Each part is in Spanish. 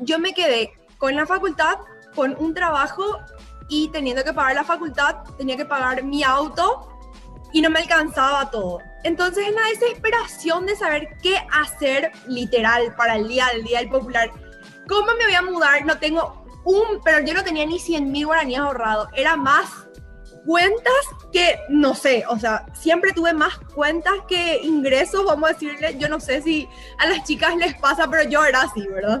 yo me quedé con la facultad, con un trabajo y teniendo que pagar la facultad, tenía que pagar mi auto y no me alcanzaba todo. Entonces, en la desesperación de saber qué hacer literal para el día del Día del Popular, ¿cómo me voy a mudar? No tengo un, pero yo no tenía ni 100 mil guaraníes ahorrados, era más cuentas que, no sé, o sea, siempre tuve más cuentas que ingresos, vamos a decirle, yo no sé si a las chicas les pasa, pero yo era así, ¿verdad?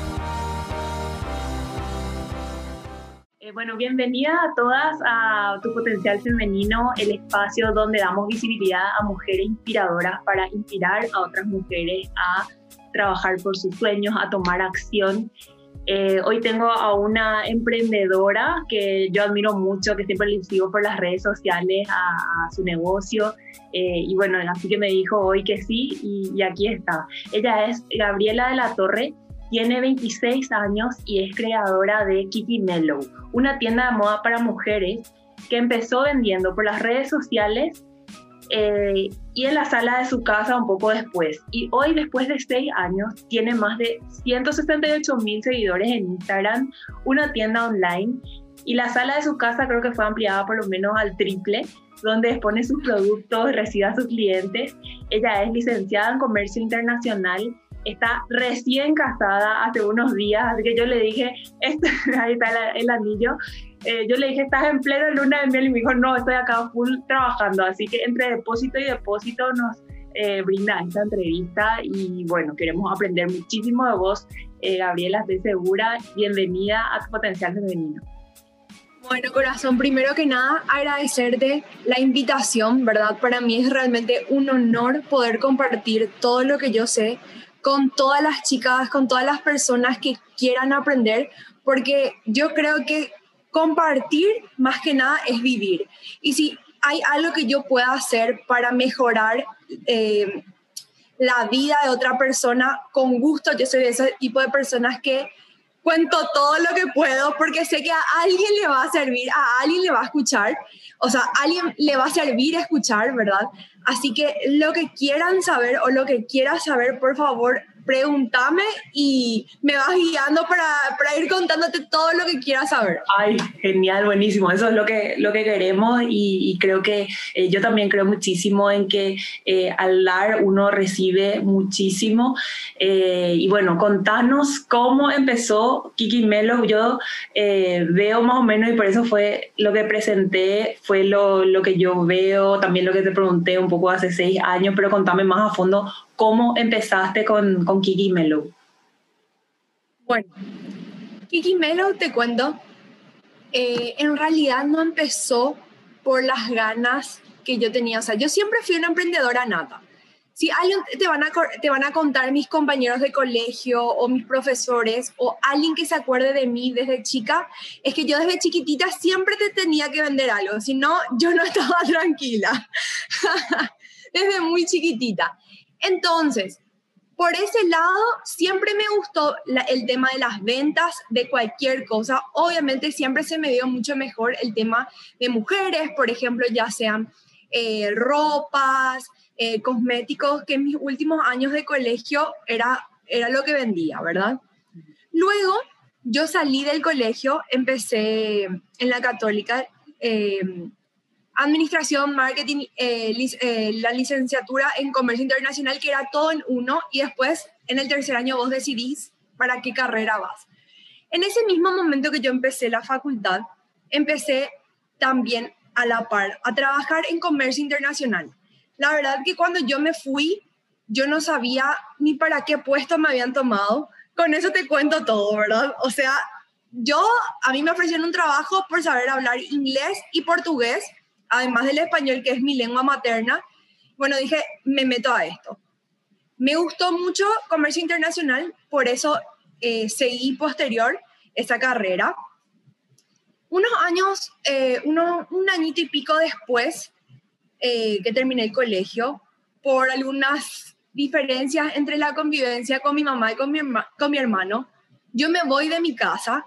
Bueno, bienvenida a todas a Tu Potencial Femenino, el espacio donde damos visibilidad a mujeres inspiradoras para inspirar a otras mujeres a trabajar por sus sueños, a tomar acción. Eh, hoy tengo a una emprendedora que yo admiro mucho, que siempre le sigo por las redes sociales a, su negocio. Eh, y bueno, así que me dijo hoy que sí y, y aquí está. Ella es Gabriela de la Torre, tiene 26 años y es creadora de Kiki Mellow, una tienda de moda para mujeres que empezó vendiendo por las redes sociales eh, y en la sala de su casa un poco después. Y hoy, después de 6 años, tiene más de 168 mil seguidores en Instagram, una tienda online y la sala de su casa creo que fue ampliada por lo menos al triple, donde expone sus productos, recibe a sus clientes. Ella es licenciada en comercio internacional está recién casada hace unos días, así que yo le dije, este, ahí está el, anillo, eh, yo le dije, estás en plena luna de miel y me dijo, no, estoy acá full trabajando, así que entre depósito y depósito nos eh, brinda esta entrevista y bueno, queremos aprender muchísimo de vos, eh, Gabriela, estoy segura, bienvenida a tu potencial femenino. Bueno, corazón, primero que nada, agradecerte la invitación, ¿verdad? Para mí es realmente un honor poder compartir todo lo que yo sé con todas las chicas, con todas las personas que quieran aprender, porque yo creo que compartir más que nada es vivir. Y si hay algo que yo pueda hacer para mejorar eh, la vida de otra persona, con gusto, yo soy de ese tipo de personas que cuento todo lo que puedo porque sé que a alguien le va a servir, a alguien le va a escuchar, o sea, a alguien le va a servir escuchar, ¿verdad? Así que lo que quieran saber o lo que quieras saber, por favor, pregúntame y me vas guiando para, para, ir contándote todo lo que quieras saber. Ay, genial, buenísimo. Eso es lo que, lo que queremos y, creo que eh, yo también creo muchísimo en que eh, al dar uno recibe muchísimo. Eh, y bueno, contanos cómo empezó Kiki Melo. Yo veo más o menos y por eso fue lo que presenté, fue lo, lo que yo veo, también lo que te pregunté un poco hace seis años, pero contame más a fondo ¿Cómo empezaste con, con Kiki Melo? Bueno, Kiki Melo, te cuento, eh, en realidad no empezó por las ganas que yo tenía. O sea, yo siempre fui una emprendedora nata. Si alguien te van, a, te van a contar mis compañeros de colegio o mis profesores o alguien que se acuerde de mí desde chica, es que yo desde chiquitita siempre te tenía que vender algo, si no, yo no estaba tranquila. desde muy chiquitita. Entonces, por ese lado, siempre me gustó el tema de las ventas de cualquier cosa. Obviamente siempre se me dio mucho mejor el tema de mujeres, por ejemplo, ya sean eh, ropas, eh, cosméticos, que en mis últimos años de colegio era, era lo que vendía, ¿verdad? Luego, yo salí del colegio, empecé en la católica. Eh, administración, marketing, eh, eh, la licenciatura en comercio internacional, que era todo en uno, y después en el tercer año vos decidís para qué carrera vas. En ese mismo momento que yo empecé la facultad, empecé también a la par a trabajar en comercio internacional. La verdad que cuando yo me fui, yo no sabía ni para qué puesto me habían tomado. Con eso te cuento todo, ¿verdad? O sea, yo, a mí me ofrecieron un trabajo por saber hablar inglés y portugués además del español, que es mi lengua materna, bueno, dije, me meto a esto. Me gustó mucho comercio internacional, por eso eh, seguí posterior esa carrera. Unos años, eh, un añito y pico después eh, que terminé el colegio, por algunas diferencias entre la convivencia con mi mamá y con mi, con mi hermano, yo me voy de mi casa.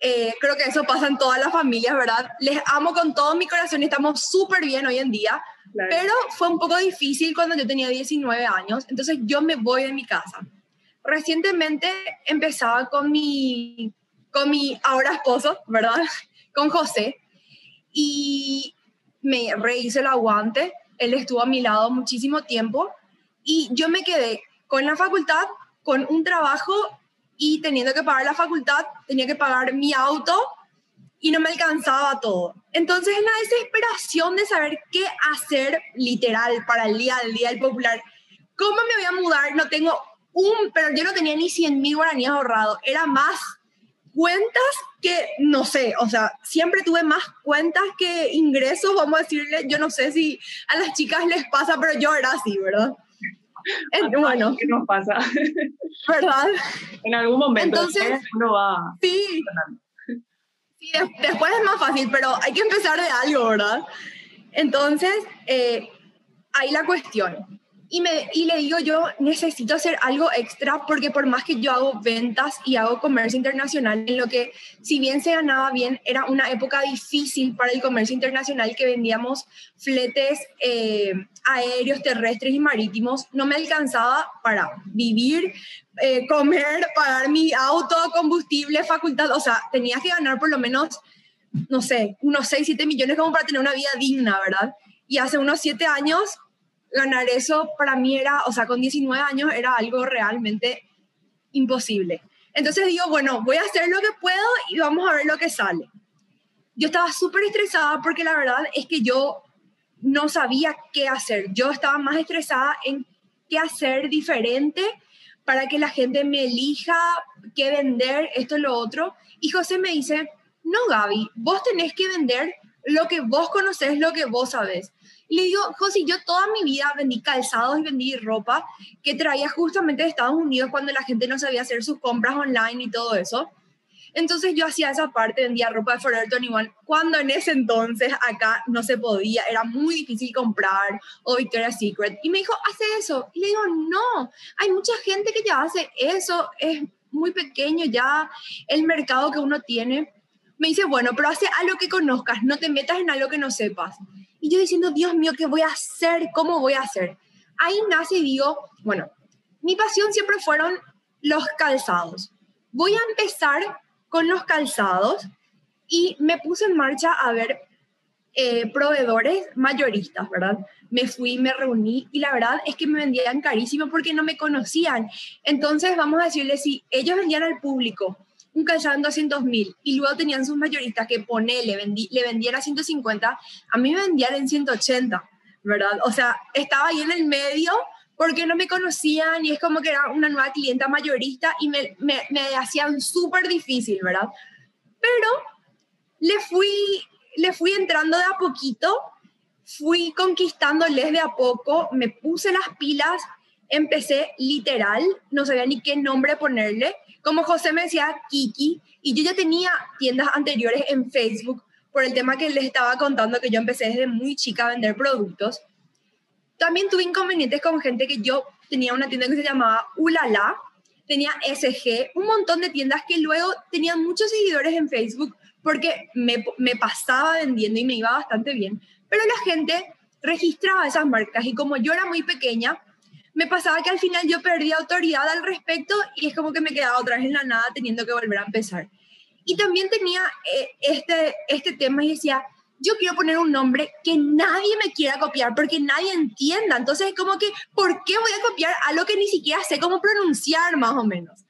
Eh, creo que eso pasa en todas las familias, ¿verdad? Les amo con todo mi corazón y estamos súper bien hoy en día, pero fue un poco difícil cuando yo tenía 19 años, entonces yo me voy de mi casa. Recientemente empezaba con mi, con mi ahora esposo, ¿verdad? Con José, y me rehice el aguante, él estuvo a mi lado muchísimo tiempo y yo me quedé con la facultad, con un trabajo y teniendo que pagar la facultad, tenía que pagar mi auto y no me alcanzaba todo. Entonces, en la desesperación de saber qué hacer literal para el día del Día del Popular, ¿cómo me voy a mudar? No tengo un, pero yo no tenía ni 100 mil guaraníes ahorrados, era más cuentas que, no sé, o sea, siempre tuve más cuentas que ingresos, vamos a decirle, yo no sé si a las chicas les pasa, pero yo era así, ¿verdad? bueno. ¿Qué nos pasa? ¿Verdad? En algún momento. Entonces, uno va. Sí. sí después es más fácil, pero hay que empezar de algo, ¿verdad? Entonces, eh, ahí la cuestión. Y, me, y le digo yo, necesito hacer algo extra porque por más que yo hago ventas y hago comercio internacional, en lo que si bien se ganaba bien, era una época difícil para el comercio internacional que vendíamos fletes eh, aéreos, terrestres y marítimos, no me alcanzaba para vivir, eh, comer, pagar mi auto, combustible, facultad, o sea, tenía que ganar por lo menos, no sé, unos 6, 7 millones como para tener una vida digna, ¿verdad? Y hace unos 7 años ganar eso para mí era, o sea, con 19 años era algo realmente imposible. Entonces digo, bueno, voy a hacer lo que puedo y vamos a ver lo que sale. Yo estaba súper estresada porque la verdad es que yo no sabía qué hacer. Yo estaba más estresada en qué hacer diferente para que la gente me elija, qué vender, esto lo otro. Y José me dice, no, Gaby, vos tenés que vender lo que vos conocés, lo que vos sabés. Le digo, José, yo toda mi vida vendí calzados y vendí ropa que traía justamente de Estados Unidos cuando la gente no sabía hacer sus compras online y todo eso. Entonces yo hacía esa parte, vendía ropa de Forever 21, cuando en ese entonces acá no se podía, era muy difícil comprar o Victoria's Secret. Y me dijo, hace eso. Y le digo, no, hay mucha gente que ya hace eso, es muy pequeño ya el mercado que uno tiene. Me dice, bueno, pero hace algo que conozcas, no te metas en algo que no sepas. Y yo diciendo, Dios mío, ¿qué voy a hacer? ¿Cómo voy a hacer? Ahí nace y digo, bueno, mi pasión siempre fueron los calzados. Voy a empezar con los calzados y me puse en marcha a ver eh, proveedores mayoristas, ¿verdad? Me fui, me reuní y la verdad es que me vendían carísimo porque no me conocían. Entonces, vamos a decirle, si ellos vendían al público un calzado en 200 mil y luego tenían sus mayoristas que pone, le, vendí, le vendían a 150, a mí me vendían en 180, ¿verdad? O sea, estaba ahí en el medio porque no me conocían y es como que era una nueva clienta mayorista y me, me, me hacían súper difícil, ¿verdad? Pero le fui, le fui entrando de a poquito, fui conquistándoles de a poco, me puse las pilas, empecé literal, no sabía ni qué nombre ponerle, como José me decía, Kiki, y yo ya tenía tiendas anteriores en Facebook por el tema que les estaba contando que yo empecé desde muy chica a vender productos. También tuve inconvenientes con gente que yo tenía una tienda que se llamaba Ulala, tenía SG, un montón de tiendas que luego tenían muchos seguidores en Facebook porque me, me pasaba vendiendo y me iba bastante bien, pero la gente registraba esas marcas y como yo era muy pequeña, me pasaba que al final yo perdía autoridad al respecto y es como que me quedaba otra vez en la nada teniendo que volver a empezar. Y también tenía eh, este, este tema y decía, yo quiero poner un nombre que nadie me quiera copiar porque nadie entienda. Entonces es como que, ¿por qué voy a copiar algo que ni siquiera sé cómo pronunciar más o menos?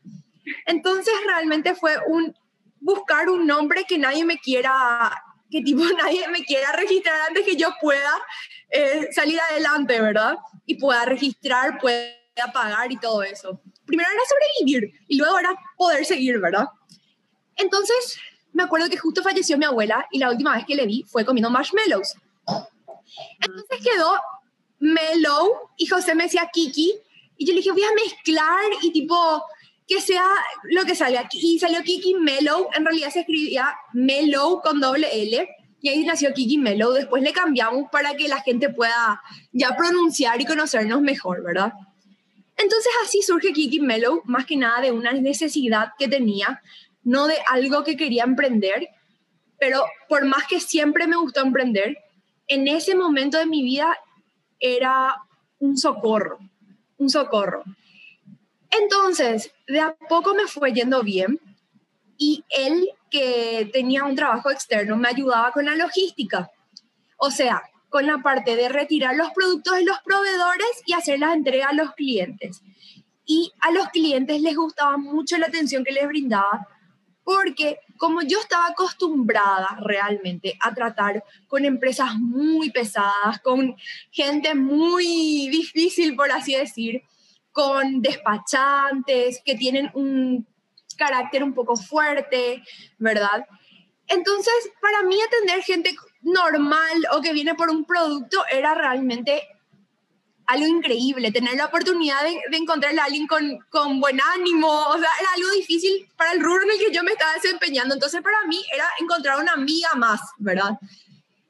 Entonces realmente fue un buscar un nombre que nadie me quiera, que tipo nadie me quiera registrar antes que yo pueda eh, salir adelante, ¿verdad? Y pueda registrar, pueda pagar y todo eso. Primero era sobrevivir y luego era poder seguir, ¿verdad? Entonces, me acuerdo que justo falleció mi abuela y la última vez que le vi fue comiendo marshmallows. Entonces quedó Mellow y José me decía Kiki y yo le dije, voy a mezclar y tipo, que sea lo que salga. Y salió Kiki Mellow, en realidad se escribía Mellow con doble L, y ahí nació Kiki Mellow. Después le cambiamos para que la gente pueda ya pronunciar y conocernos mejor, ¿verdad? Entonces así surge Kiki Mellow, más que nada de una necesidad que tenía, no de algo que quería emprender, pero por más que siempre me gustó emprender, en ese momento de mi vida era un socorro, un socorro. Entonces, de a poco me fue yendo bien y él que tenía un trabajo externo me ayudaba con la logística. O sea, con la parte de retirar los productos de los proveedores y hacer la entrega a los clientes. Y a los clientes les gustaba mucho la atención que les brindaba porque como yo estaba acostumbrada realmente a tratar con empresas muy pesadas, con gente muy difícil, por así decir, con despachantes que tienen un carácter un poco fuerte, ¿verdad? Entonces, para mí atender gente normal o que viene por un producto era realmente algo increíble, tener la oportunidad de, de encontrar a alguien con, con, buen ánimo, o sea, era algo difícil para el rubro en el que yo me estaba desempeñando, entonces para mí era encontrar una amiga más, ¿verdad?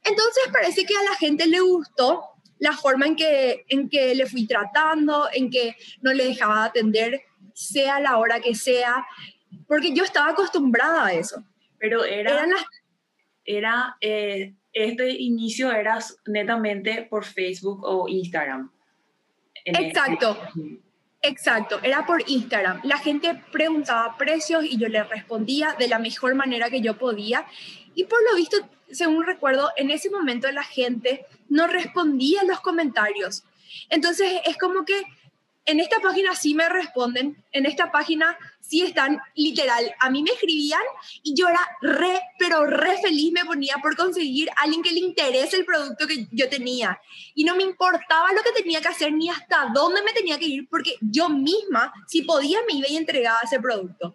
Entonces parece que a la gente le gustó la forma en que, en que le fui tratando, en que no le dejaba atender, sea la hora que sea, porque yo estaba acostumbrada a eso. Pero era, era eh, este inicio era netamente por Facebook o Instagram. Exacto. Exacto, era por Instagram. La gente preguntaba precios y yo le respondía de la mejor manera que yo podía. Y por lo visto, según recuerdo, en ese momento la gente no respondía a los comentarios. Entonces es como que en esta página sí me responden, en esta página sí están literal. A mí me escribían y yo era re, pero re feliz me ponía por conseguir a alguien que le interese el producto que yo tenía. Y no me importaba lo que tenía que hacer ni hasta dónde me tenía que ir, porque yo misma, si podía, me iba y entregaba ese producto.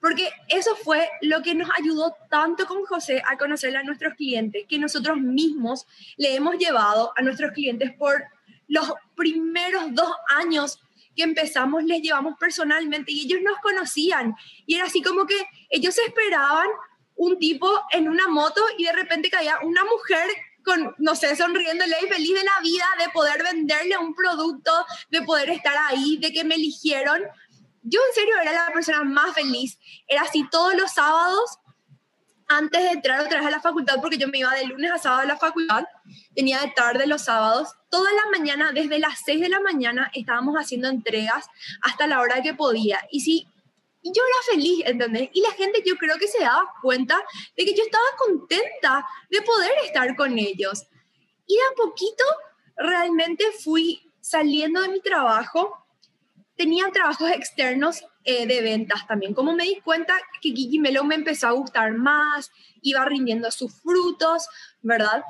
Porque eso fue lo que nos ayudó tanto con José a conocer a nuestros clientes, que nosotros mismos le hemos llevado a nuestros clientes por los primeros dos años que empezamos les llevamos personalmente y ellos nos conocían y era así como que ellos esperaban un tipo en una moto y de repente caía una mujer con, no sé, sonriéndole y feliz de la vida de poder venderle un producto, de poder estar ahí, de que me eligieron. Yo en serio era la persona más feliz. Era así todos los sábados antes de entrar otra vez a la facultad, porque yo me iba de lunes a sábado a la facultad, tenía de tarde los sábados, toda la mañana, desde las 6 de la mañana, estábamos haciendo entregas hasta la hora que podía. Y si y yo era feliz, ¿entendés? Y la gente yo creo que se daba cuenta de que yo estaba contenta de poder estar con ellos. Y de a poquito realmente fui saliendo de mi trabajo. Tenía trabajos externos eh, de ventas también. Como me di cuenta que Kiki Melo me empezó a gustar más, iba rindiendo sus frutos, ¿verdad?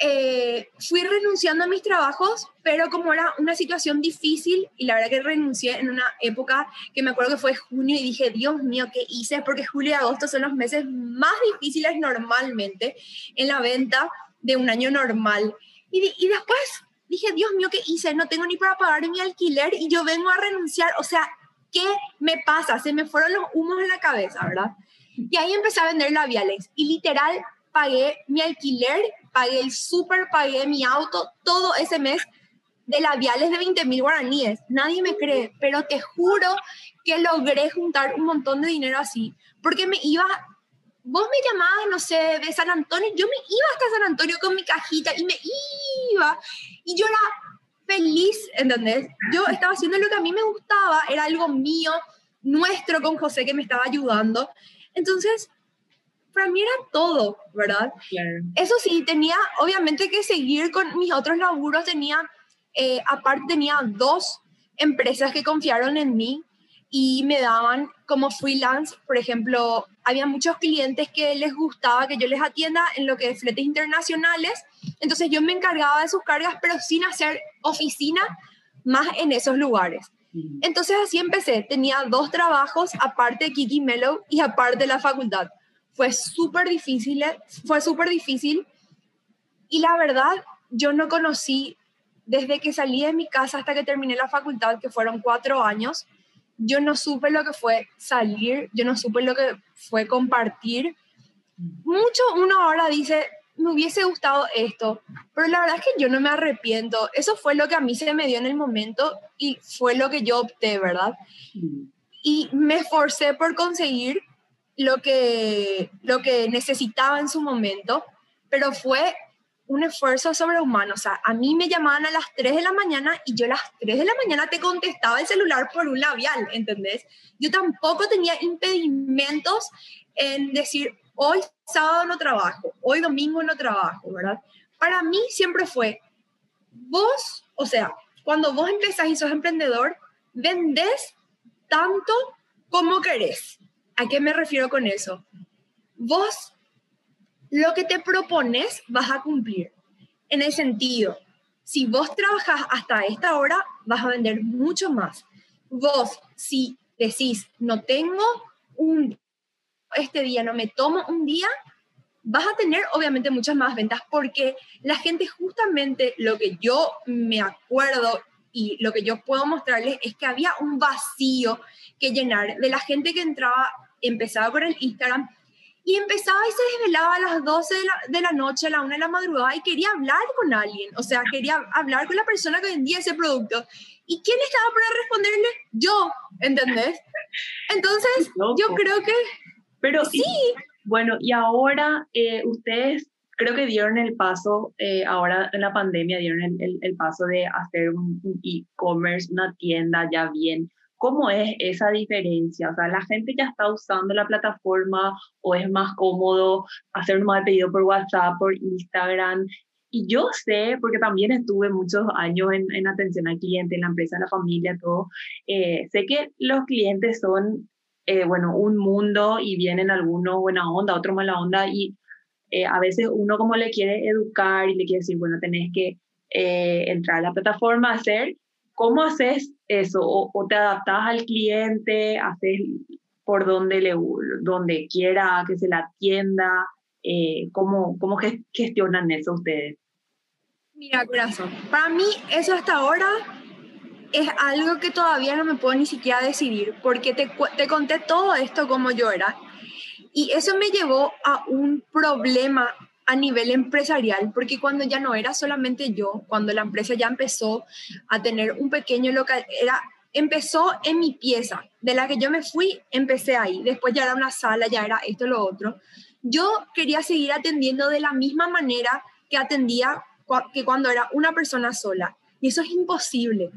Eh, fui renunciando a mis trabajos, pero como era una situación difícil, y la verdad que renuncié en una época que me acuerdo que fue junio y dije, Dios mío, ¿qué hice? Porque julio y agosto son los meses más difíciles normalmente en la venta de un año normal. Y, y después dije, Dios mío, ¿qué hice? No tengo ni para pagar mi alquiler y yo vengo a renunciar. O sea, ¿qué me pasa? Se me fueron los humos en la cabeza, ¿verdad? Y ahí empecé a vender labiales y literal pagué mi alquiler, pagué el súper, pagué mi auto, todo ese mes de labiales de 20 mil guaraníes. Nadie me cree, pero te juro que logré juntar un montón de dinero así, porque me iba, vos me llamabas, no sé, de San Antonio, yo me iba hasta San Antonio con mi cajita y me iba, y yo era feliz, ¿entendés? Yo estaba haciendo lo que a mí me gustaba, era algo mío, nuestro con José que me estaba ayudando. Entonces, para mí era todo, ¿verdad? Eso sí, tenía obviamente que seguir con mis otros laburos, tenía, eh, aparte tenía dos empresas que confiaron en mí y me daban como freelance, por ejemplo, había muchos clientes que les gustaba que yo les atienda en lo que es fletes internacionales, entonces yo me encargaba de sus cargas, pero sin hacer oficina más en esos lugares. Entonces así empecé, tenía dos trabajos, aparte de Kiki Mellow y aparte de la facultad. Fue súper difícil, fue súper difícil y la verdad yo no conocí desde que salí de mi casa hasta que terminé la facultad, que fueron cuatro años, yo no supe lo que fue salir, yo no supe lo que fue compartir. Mucho uno ahora dice, me hubiese gustado esto, pero la verdad es que yo no me arrepiento. Eso fue lo que a mí se me dio en el momento y fue lo que yo opté, ¿verdad? Y me esforcé por conseguir lo que, lo que necesitaba en su momento, pero fue un esfuerzo sobrehumano. O sea, a mí me llamaban a las 3 de la mañana y yo a las 3 de la mañana te contestaba el celular por un labial, ¿entendés? Yo tampoco tenía impedimentos en decir, hoy sábado no trabajo, hoy domingo no trabajo, ¿verdad? Para mí siempre fue, vos, o sea, cuando vos empezás y sos emprendedor, vendés tanto como querés. ¿A qué me refiero con eso? Vos lo que te propones vas a cumplir. En el sentido, si vos trabajas hasta esta hora, vas a vender mucho más. Vos, si decís, no tengo un, este día, no me tomo un día, vas a tener obviamente muchas más ventas porque la gente justamente lo que yo me acuerdo y lo que yo puedo mostrarles es que había un vacío que llenar de la gente que entraba, empezaba por el Instagram y empezaba y se desvelaba a las 12 de la, noche, a la 1 de la madrugada y quería hablar con alguien, o sea, quería hablar con la persona que vendía ese producto. ¿Y quién estaba para responderle? Yo, ¿entendés? Entonces, yo creo que... Pero sí. bueno, y ahora eh, ustedes creo que dieron el paso, eh, ahora en la pandemia dieron el, el, paso de hacer un e-commerce, una tienda ya bien ¿Cómo es esa diferencia? O sea, la gente ya está usando la plataforma o es más cómodo hacer un pedido por WhatsApp, por Instagram. Y yo sé, porque también estuve muchos años en, en atención al cliente, en la empresa, en la familia, todo, eh, sé que los clientes son, eh, bueno, un mundo y vienen algunos buena onda, otros mala onda y eh, a veces uno como le quiere educar y le quiere decir, bueno, tenés que entrar a la plataforma, hacer ¿Cómo haces eso? ¿O, te adaptas al cliente? ¿Haces por donde, le, donde quiera que se la atienda? Eh, ¿cómo, ¿Cómo gestionan eso ustedes? Mira, corazón, para mí eso hasta ahora es algo que todavía no me puedo ni siquiera decidir, porque te, te conté todo esto como yo era. Y eso me llevó a un problema a nivel empresarial, porque cuando ya no era solamente yo, cuando la empresa ya empezó a tener un pequeño local, era, empezó en mi pieza, de la que yo me fui, empecé ahí, después ya era una sala, ya era esto, lo otro. Yo quería seguir atendiendo de la misma manera que atendía que cuando era una persona sola, y eso es imposible.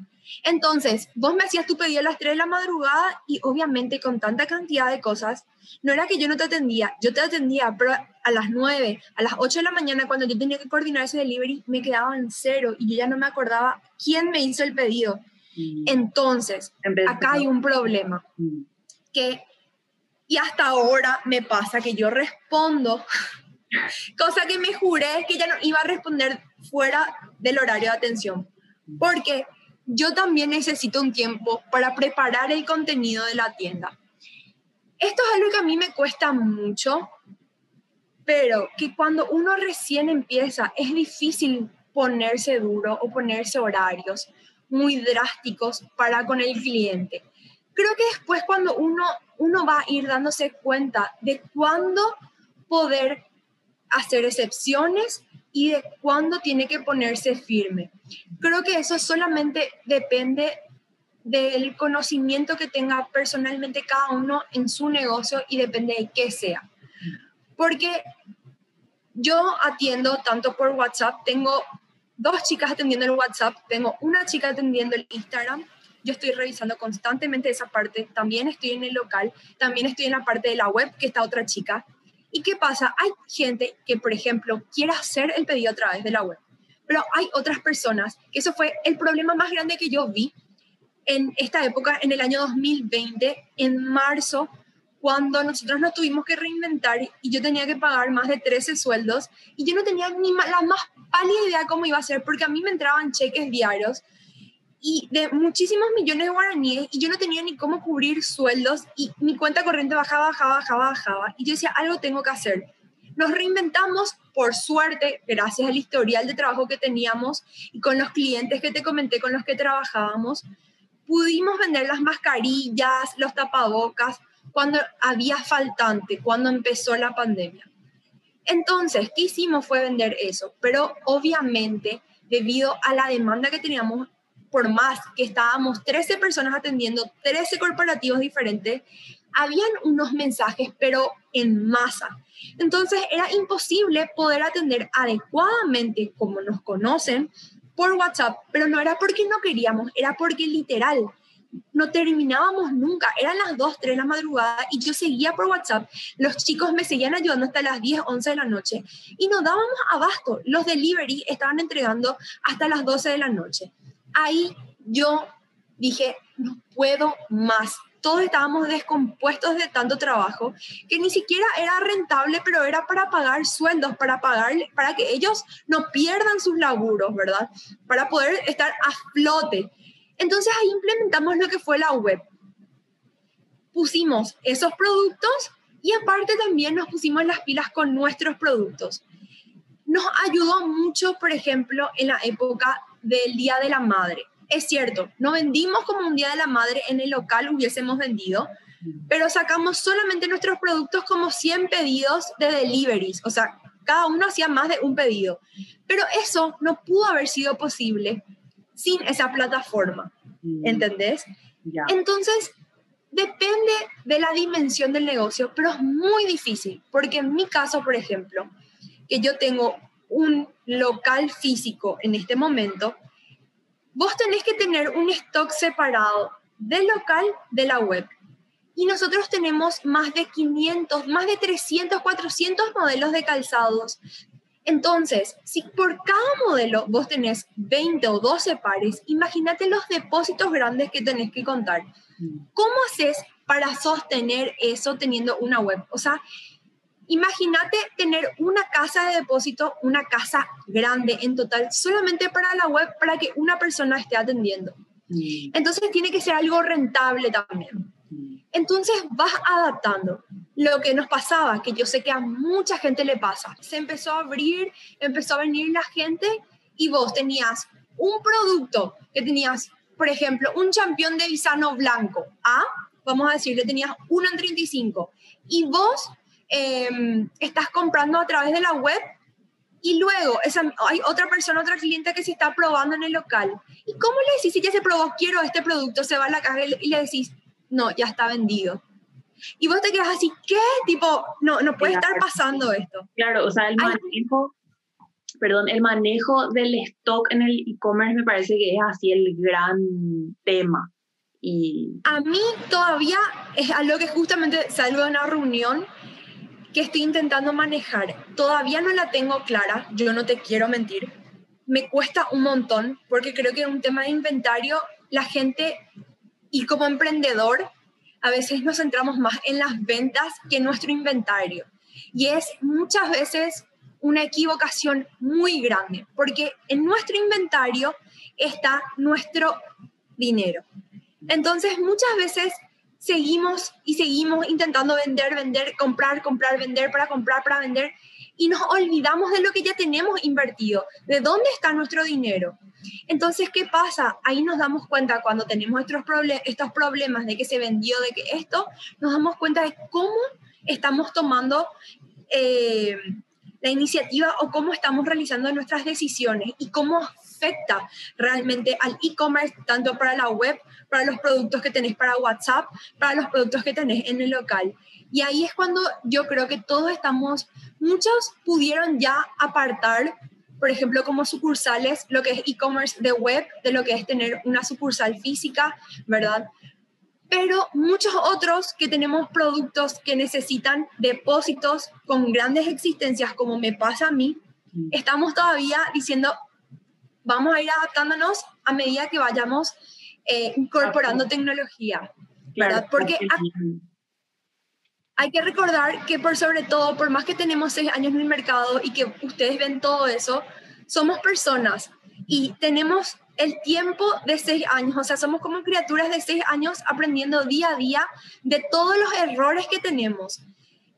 Entonces, vos me hacías tu pedido a las 3 de la madrugada y obviamente con tanta cantidad de cosas, no era que yo no te atendía, yo te atendía, pero a las 9, a las 8 de la mañana, cuando yo tenía que coordinar ese delivery, me quedaba en cero y yo ya no me acordaba quién me hizo el pedido. Mm. Entonces, acá hay un problema mm. que, y hasta ahora me pasa que yo respondo, cosa que me juré que ya no iba a responder fuera del horario de atención, porque yo también necesito un tiempo para preparar el contenido de la tienda. Esto es algo que a mí me cuesta mucho, pero que cuando uno recién empieza es difícil ponerse duro o ponerse horarios muy drásticos para con el cliente. Creo que después cuando uno, uno va a ir dándose cuenta de cuándo poder hacer excepciones y de cuándo tiene que ponerse firme. Creo que eso solamente depende del conocimiento que tenga personalmente cada uno en su negocio y depende de qué sea. Porque yo atiendo tanto por WhatsApp, tengo dos chicas atendiendo el WhatsApp, tengo una chica atendiendo el Instagram, yo estoy revisando constantemente esa parte, también estoy en el local, también estoy en la parte de la web, que está otra chica, ¿Y qué pasa? Hay gente que, por ejemplo, quiere hacer el pedido a través de la web, pero hay otras personas, que eso fue el problema más grande que yo vi en esta época, en el año 2020, en marzo, cuando nosotros nos tuvimos que reinventar y yo tenía que pagar más de 13 sueldos y yo no tenía ni la más pálida idea cómo iba a ser porque a mí me entraban cheques diarios y de muchísimos millones de guaraníes y yo no tenía ni cómo cubrir sueldos y mi cuenta corriente bajaba, bajaba, bajaba, bajaba. Y yo decía, algo tengo que hacer. Nos reinventamos, por suerte, gracias al historial de trabajo que teníamos y con los clientes que te comenté con los que trabajábamos, pudimos vender las mascarillas, los tapabocas, cuando había faltante, cuando empezó la pandemia. Entonces, ¿qué hicimos? Fue vender eso, pero obviamente debido a la demanda que teníamos, por más que estábamos 13 personas atendiendo 13 corporativos diferentes, habían unos mensajes, pero en masa. Entonces era imposible poder atender adecuadamente como nos conocen por WhatsApp, pero no era porque no queríamos, era porque literal no terminábamos nunca. Eran las 2, 3 de la madrugada y yo seguía por WhatsApp. Los chicos me seguían ayudando hasta las 10, 11 de la noche y no dábamos abasto. Los delivery estaban entregando hasta las 12 de la noche. Ahí yo dije, no puedo más. Todos estábamos descompuestos de tanto trabajo que ni siquiera era rentable, pero era para pagar sueldos, para pagar, para que ellos no pierdan sus laburos, ¿verdad? Para poder estar a flote. Entonces ahí implementamos lo que fue la web. Pusimos esos productos y aparte también nos pusimos las pilas con nuestros productos. Nos ayudó mucho, por ejemplo, en la época del Día de la Madre. Es cierto, no vendimos como un Día de la Madre en el local hubiésemos vendido, pero sacamos solamente nuestros productos como 100 pedidos de deliveries, o sea, cada uno hacía más de un pedido. Pero eso no pudo haber sido posible sin esa plataforma. Mm. ¿Entendés? Entonces, depende de la dimensión del negocio, pero es muy difícil, porque en mi caso, por ejemplo, que yo tengo un local físico en este momento, vos tenés que tener un stock separado del local de la web. Y nosotros tenemos más de 500, más de 300, 400 modelos de calzados, entonces, si por cada modelo vos tenés 20 o 12 pares, imagínate los depósitos grandes que tenés que contar. Mm. ¿Cómo haces para sostener eso teniendo una web? O sea, imagínate tener una casa de depósito, una casa grande en total, solamente para la web, para que una persona esté atendiendo. Mm. Entonces tiene que ser algo rentable también. Entonces vas adaptando lo que nos pasaba, que yo sé que a mucha gente le pasa. Se empezó a abrir, empezó a venir la gente y vos tenías un producto que tenías, por ejemplo, un champión de bisano blanco, ¿ah? Vamos a decir, le tenías uno en 35 y vos em, estás comprando a través de la web y luego esa, hay otra persona, otra cliente que se está probando en el local. ¿Y cómo le decís si ya se probó, quiero este producto, se va a la caja y le decís, no, ya está vendido? Y vos te quedas así, ¿qué? Tipo, no, no puede estar pasando esto. Claro, o sea, el manejo, perdón, el manejo del stock en el e-commerce me parece que es así el gran tema. Y... A mí todavía es algo que justamente salgo de una reunión que estoy intentando manejar. Todavía no la tengo clara, yo no te quiero mentir. Me cuesta un montón porque creo que en un tema de inventario la gente y como emprendedor a veces nos centramos más en las ventas que en nuestro inventario. Y es muchas veces una equivocación muy grande, porque en nuestro inventario está nuestro dinero. Entonces muchas veces seguimos y seguimos intentando vender, vender, comprar, comprar, vender para comprar, para vender, y nos olvidamos de lo que ya tenemos invertido, de dónde está nuestro dinero. Entonces, ¿qué pasa? Ahí nos damos cuenta cuando tenemos estos, estos problemas de que se vendió, de que esto, nos damos cuenta de cómo estamos tomando eh, la iniciativa o cómo estamos realizando nuestras decisiones y cómo afecta realmente al e-commerce, tanto para la web, para los productos que tenés para WhatsApp, para los productos que tenés en el local. Y ahí es cuando yo creo que todos estamos, muchos pudieron ya apartar por ejemplo, como sucursales, lo que es e-commerce de web, de lo que es tener una sucursal física, ¿verdad? Pero muchos otros que tenemos productos que necesitan depósitos con grandes existencias, como me pasa a mí, mm. estamos todavía diciendo, vamos a ir adaptándonos a medida que vayamos eh, incorporando tecnología, ¿verdad? Porque hay que recordar que por sobre todo, por más que tenemos seis años en el mercado y que ustedes ven todo eso, somos personas y tenemos el tiempo de seis años, o sea, somos como criaturas de seis años aprendiendo día a día de todos los errores que tenemos.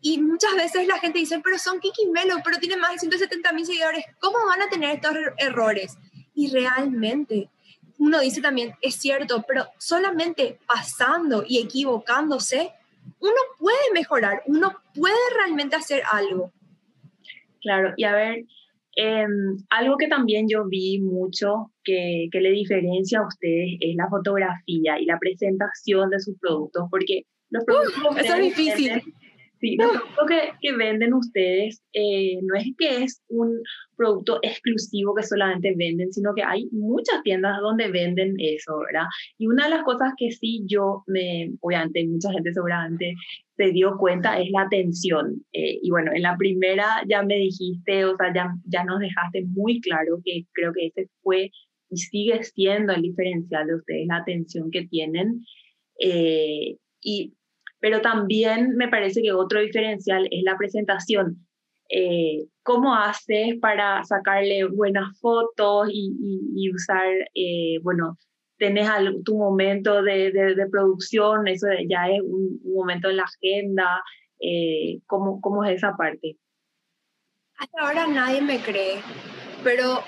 Y muchas veces la gente dice, pero son Kiki Melo, pero tienen más de 170 mil seguidores, ¿cómo van a tener estos er-, errores? Y realmente uno dice también, es cierto, pero solamente pasando y equivocándose, uno puede mejorar, uno puede realmente hacer algo. Claro, y a ver, em, algo que también yo vi mucho que, que, le diferencia a ustedes es la fotografía y la presentación de sus productos, porque los productos... eso es difícil. Sí, lo que, que venden ustedes eh, no es que es un producto exclusivo que solamente venden, sino que hay muchas tiendas donde venden eso, ¿verdad? Y una de las cosas que sí yo me, obviamente mucha gente seguramente se dio cuenta es la atención. Eh, y bueno, en la primera ya me dijiste, o sea, ya, ya nos dejaste muy claro que creo que ese fue y sigue siendo el diferencial de ustedes, la atención que tienen. Eh, y pero también me parece que otro diferencial es la presentación. Eh, ¿Cómo haces para sacarle buenas fotos y, usar, eh, bueno, tenés tu momento de, de, producción, eso ya es un, momento en la agenda, eh, ¿cómo, ¿cómo es esa parte? Hasta ahora nadie me cree, pero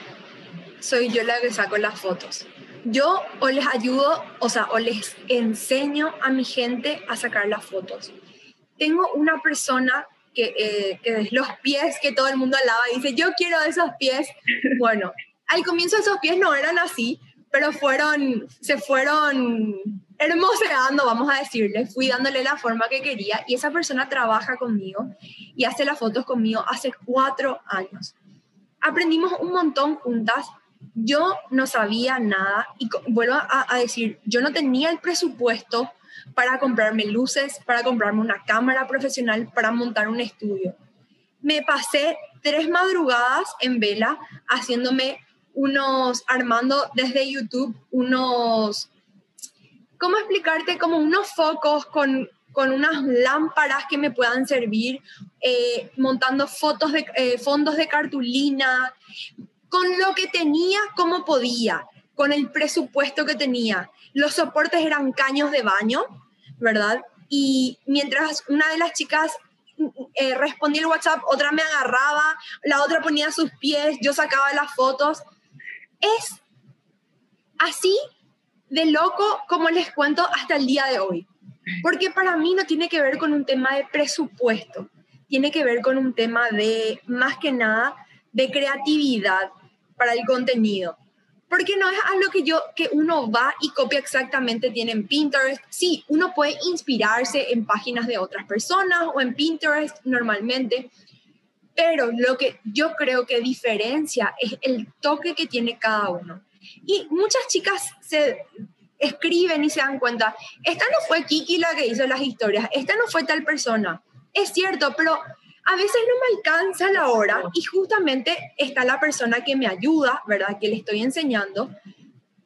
soy yo la que saco las fotos yo o les ayudo, o sea, o les enseño a mi gente a sacar las fotos. Tengo una persona que, eh, los pies que todo el mundo alaba y dice, yo quiero esos pies. Bueno, al comienzo esos pies no eran así, pero fueron, se fueron hermoseando, vamos a decirle. Fui dándole la forma que quería y esa persona trabaja conmigo y hace las fotos conmigo hace cuatro años. Aprendimos un montón juntas yo no sabía nada y vuelvo a, decir, yo no tenía el presupuesto para comprarme luces, para comprarme una cámara profesional, para montar un estudio. Me pasé tres madrugadas en vela haciéndome unos, armando desde YouTube unos, ¿cómo explicarte? Como unos focos con, con unas lámparas que me puedan servir, eh, montando fotos de, eh, fondos de cartulina, con lo que tenía como podía, con el presupuesto que tenía. Los soportes eran caños de baño, ¿verdad? Y mientras una de las chicas eh, respondía el WhatsApp, otra me agarraba, la otra ponía sus pies, yo sacaba las fotos. Es así de loco como les cuento hasta el día de hoy. Porque para mí no tiene que ver con un tema de presupuesto, tiene que ver con un tema de, más que nada, de creatividad para el contenido. Porque no es algo que yo que uno va y copia exactamente tiene en Pinterest. Sí, uno puede inspirarse en páginas de otras personas o en Pinterest normalmente, pero lo que yo creo que diferencia es el toque que tiene cada uno. Y muchas chicas se escriben y se dan cuenta, esta no fue Kiki la que hizo las historias, esta no fue tal persona. Es cierto, pero a veces no me alcanza la hora y justamente está la persona que me ayuda, ¿verdad? Que le estoy enseñando,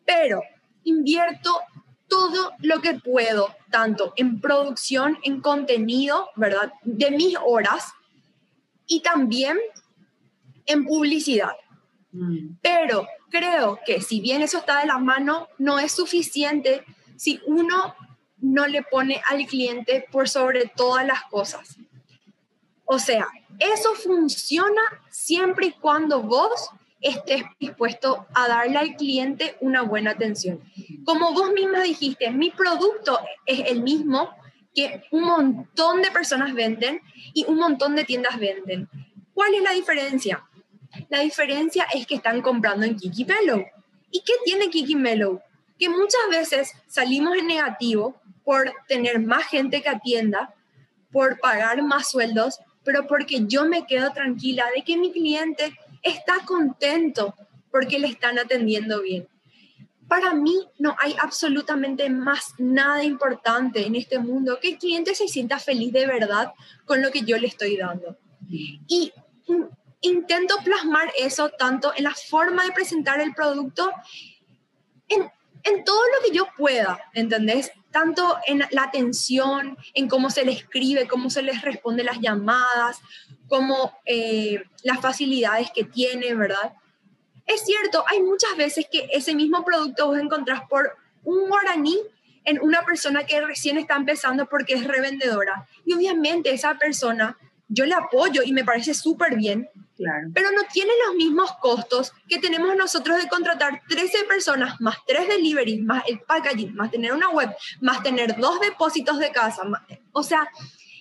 pero invierto todo lo que puedo, tanto en producción, en contenido, ¿verdad? De mis horas y también en publicidad. Mm. Pero creo que si bien eso está de la mano, no es suficiente si uno no le pone al cliente por sobre todas las cosas. O sea, eso funciona siempre y cuando vos estés dispuesto a darle al cliente una buena atención. Como vos misma dijiste, mi producto es el mismo que un montón de personas venden y un montón de tiendas venden. ¿Cuál es la diferencia? La diferencia es que están comprando en Kiki Mellow. ¿Y qué tiene Kiki Mellow? Que muchas veces salimos en negativo por tener más gente que atienda, por pagar más sueldos, pero porque yo me quedo tranquila de que mi cliente está contento porque le están atendiendo bien. Para mí no hay absolutamente más nada importante en este mundo que el cliente se sienta feliz de verdad con lo que yo le estoy dando. Y intento plasmar eso tanto en la forma de presentar el producto, en, en todo lo que yo pueda, ¿entendés? Tanto en la atención, en cómo se le escribe, cómo se les responde las llamadas, como eh, las facilidades que tiene, ¿verdad? Es cierto, hay muchas veces que ese mismo producto vos encontrás por un guaraní en una persona que recién está empezando porque es revendedora. Y obviamente esa persona, yo le apoyo y me parece súper bien, pero no tiene los mismos costos que tenemos nosotros de contratar 13 personas, más 3 deliveries, más el packaging, más tener una web, más tener dos depósitos de casa. o sea,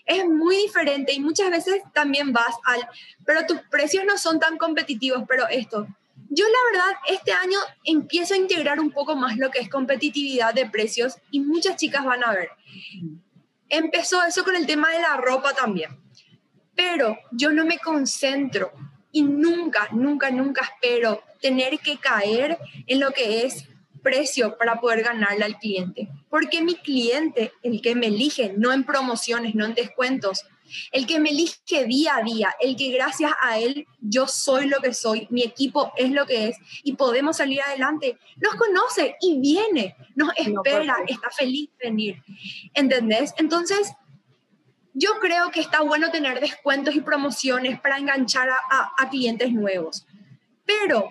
es muy diferente y muchas veces también vas al, pero tus precios no son tan competitivos, pero esto. Yo la verdad este año empiezo a integrar un poco más lo que es competitividad de precios y muchas chicas van a ver. Empezó eso con el tema de la ropa también pero yo no me concentro y nunca, nunca, nunca espero tener que caer en lo que es precio para poder ganarle al cliente. Porque mi cliente, el que me elige, no en promociones, no en descuentos, el que me elige día a día, el que gracias a él yo soy lo que soy, mi equipo es lo que es y podemos salir adelante, nos conoce y viene, nos espera, está feliz de venir. ¿Entendés? Entonces, yo creo que está bueno tener descuentos y promociones para enganchar a, clientes nuevos, pero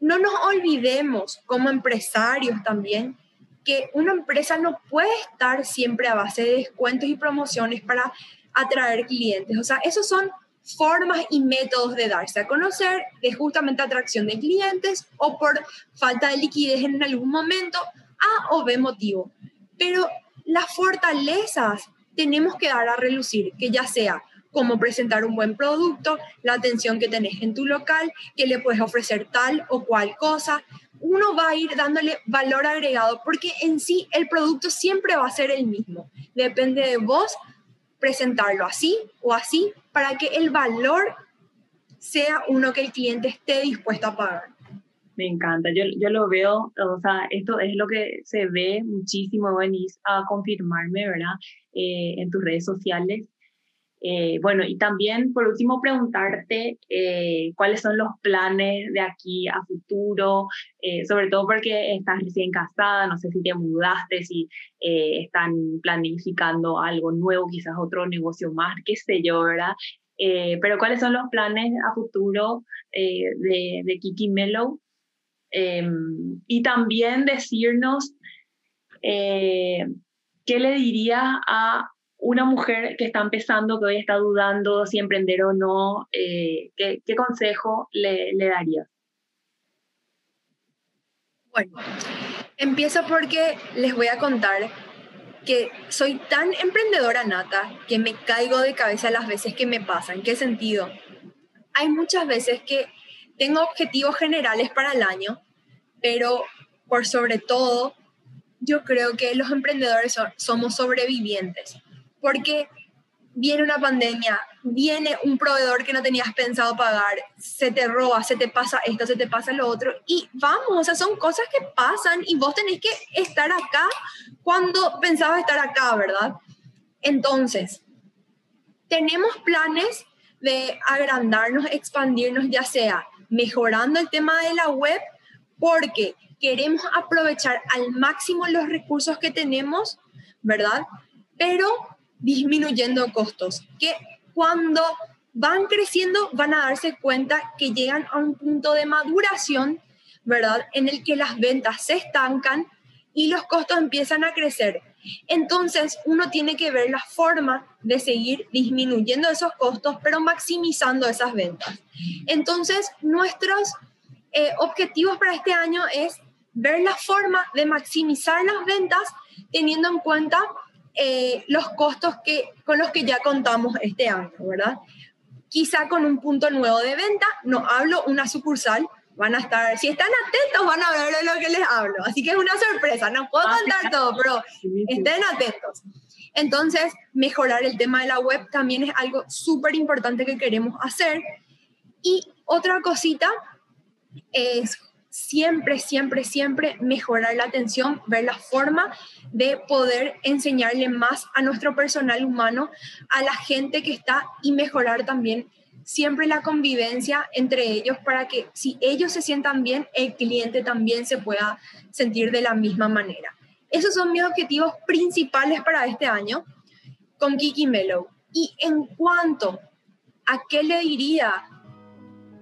no nos olvidemos como empresarios también que una empresa no puede estar siempre a base de descuentos y promociones para atraer clientes. O sea, esos son formas y métodos de darse a conocer, de justamente atracción de clientes o por falta de liquidez en algún momento, A o B motivo. Pero las fortalezas tenemos que dar a relucir, que ya sea como presentar un buen producto, la atención que tenés en tu local, que le puedes ofrecer tal o cual cosa. Uno va a ir dándole valor agregado porque en sí el producto siempre va a ser el mismo. Depende de vos presentarlo así o así para que el valor sea uno que el cliente esté dispuesto a pagar. Me encanta, yo, yo lo veo, o sea, esto es lo que se ve muchísimo, venís a confirmarme, ¿verdad? Eh, en tus redes sociales. Eh, bueno, y también por último preguntarte eh, cuáles son los planes de aquí a futuro, sobre todo porque estás recién casada, no sé si te mudaste, si están planificando algo nuevo, quizás otro negocio más, qué sé yo, ¿verdad? pero cuáles son los planes a futuro de, Kiki Mellow Em, y también decirnos eh, qué le diría a una mujer que está empezando, que hoy está dudando si emprender o no, eh, ¿qué, consejo le, le daría? Bueno, empiezo porque les voy a contar que soy tan emprendedora nata que me caigo de cabeza las veces que me pasan. ¿Qué sentido? Hay muchas veces que tengo objetivos generales para el año, pero por sobre todo, yo creo que los emprendedores somos sobrevivientes, porque viene una pandemia, viene un proveedor que no tenías pensado pagar, se te roba, se te pasa esto, se te pasa lo otro, y vamos, o sea, son cosas que pasan y vos tenés que estar acá cuando pensabas estar acá, ¿verdad? Entonces, tenemos planes de agrandarnos, expandirnos, ya sea mejorando el tema de la web porque queremos aprovechar al máximo los recursos que tenemos, ¿verdad? Pero disminuyendo costos, que cuando van creciendo van a darse cuenta que llegan a un punto de maduración, ¿verdad? En el que las ventas se estancan y los costos empiezan a crecer. Entonces, uno tiene que ver la forma de seguir disminuyendo esos costos, pero maximizando esas ventas. Entonces, nuestros eh, objetivos para este año es ver la forma de maximizar las ventas teniendo en cuenta eh, los costos que, con los que ya contamos este año, ¿verdad? Quizá con un punto nuevo de venta, no hablo una sucursal, van a estar, si están atentos van a ver de lo que les hablo, así que es una sorpresa, no puedo ah, contar todo, pero estén atentos. Entonces, mejorar el tema de la web también es algo súper importante que queremos hacer. Y otra cosita es siempre, siempre, siempre mejorar la atención, ver la forma de poder enseñarle más a nuestro personal humano, a la gente que está y mejorar también siempre la convivencia entre ellos para que si ellos se sientan bien, el cliente también se pueda sentir de la misma manera. Esos son mis objetivos principales para este año con Kiki Mellow. Y en cuanto a qué le diría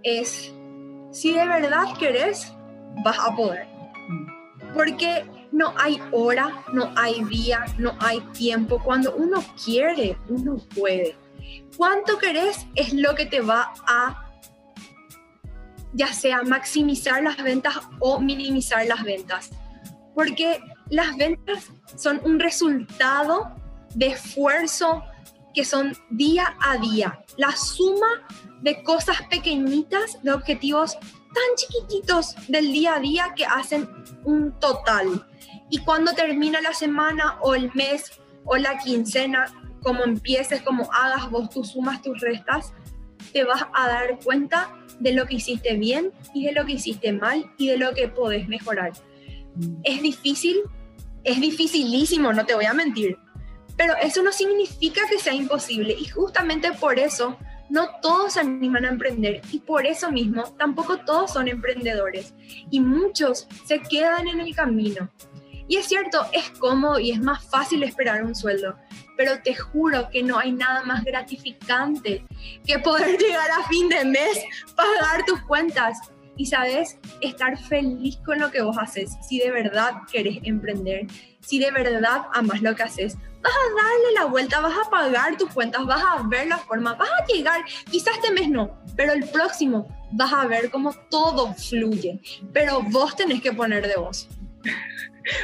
es si de verdad querés, vas a poder. Porque no hay hora, no hay día, no hay tiempo. Cuando uno quiere, uno puede. Cuánto querés es lo que te va a ya sea maximizar las ventas o minimizar las ventas. Porque las ventas son un resultado de esfuerzo que son día a día. La suma de cosas pequeñitas, de objetivos tan chiquititos del día a día que hacen un total. Y cuando termina la semana o el mes o la quincena, como empieces, como hagas vos tus sumas, tus restas, te vas a dar cuenta de lo que hiciste bien y de lo que hiciste mal y de lo que podés mejorar. Es difícil, es dificilísimo, no te voy a mentir, pero eso no significa que sea imposible y justamente por eso no todos se animan a emprender y por eso mismo tampoco todos son emprendedores y muchos se quedan en el camino. Y es cierto, es cómodo y es más fácil esperar un sueldo, pero te juro que no hay nada más gratificante que poder llegar a fin de mes, pagar tus cuentas y, sabes, estar feliz con lo que vos haces. Si de verdad querés emprender, si de verdad amas lo que haces, vas a darle la vuelta, vas a pagar tus cuentas, vas a ver la forma, vas a llegar, quizás este mes no, pero el próximo vas a ver cómo todo fluye, pero vos tenés que poner de vos.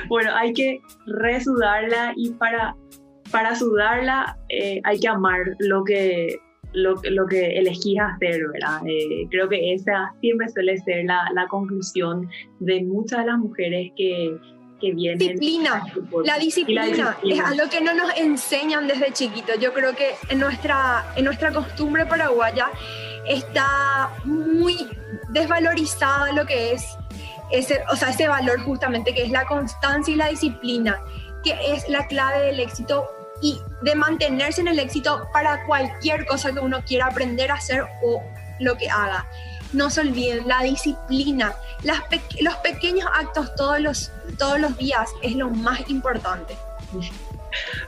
bueno, hay que resudarla y para, para sudarla eh, hay que amar lo que, lo, lo que elegís hacer, ¿verdad? Eh, creo que esa siempre suele ser la, la, conclusión de muchas de las mujeres que, que vienen. Disciplina, la disciplina, la disciplina, es algo que no nos enseñan desde chiquitos. Yo creo que en nuestra, en nuestra costumbre paraguaya está muy desvalorizado lo que es ese, o sea, ese valor justamente que es la constancia y la disciplina, que es la clave del éxito y de mantenerse en el éxito para cualquier cosa que uno quiera aprender a hacer o lo que haga. No se olviden, la disciplina, las los pequeños actos todos los, todos los días es lo más importante.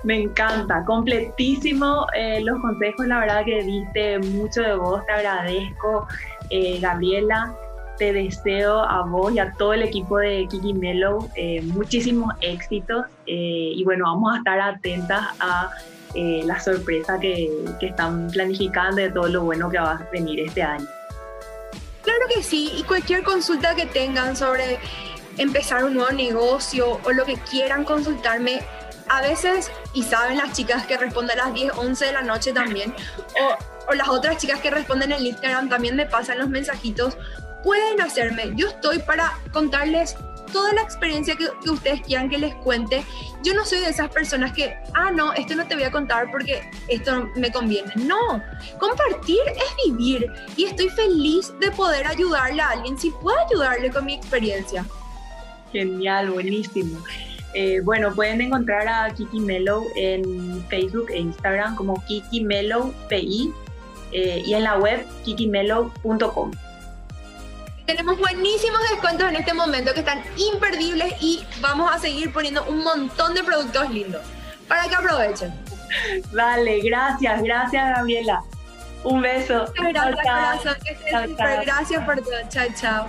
Me encanta, completísimo eh, los consejos, la verdad que diste mucho de vos, te agradezco, eh, Gabriela te deseo a vos y a todo el equipo de Kiki Mellow eh, muchísimos éxitos eh, y bueno, vamos a estar atentas a eh, la sorpresa que, que, están planificando de todo lo bueno que va a venir este año. Claro que sí, y cualquier consulta que tengan sobre empezar un nuevo negocio o lo que quieran consultarme, a veces, y saben las chicas que responden a las 10, 11 de la noche también, o, o las otras chicas que responden en Instagram también me pasan los mensajitos pueden hacerme. Yo estoy para contarles toda la experiencia que, ustedes quieran que les cuente. Yo no soy de esas personas que, ah, no, esto no te voy a contar porque esto me conviene. No, compartir es vivir y estoy feliz de poder ayudarle a alguien si puedo ayudarle con mi experiencia. Genial, buenísimo. Eh, bueno, pueden encontrar a Kiki Mellow en Facebook e Instagram como Kiki Mellow PI eh, y en la web kikimellow.com. Tenemos buenísimos descuentos en este momento que están imperdibles y vamos a seguir poniendo un montón de productos lindos para que aprovechen. Dale, gracias, gracias Gabriela. Un beso. Gracias, Gracias por todo. Chao, chao.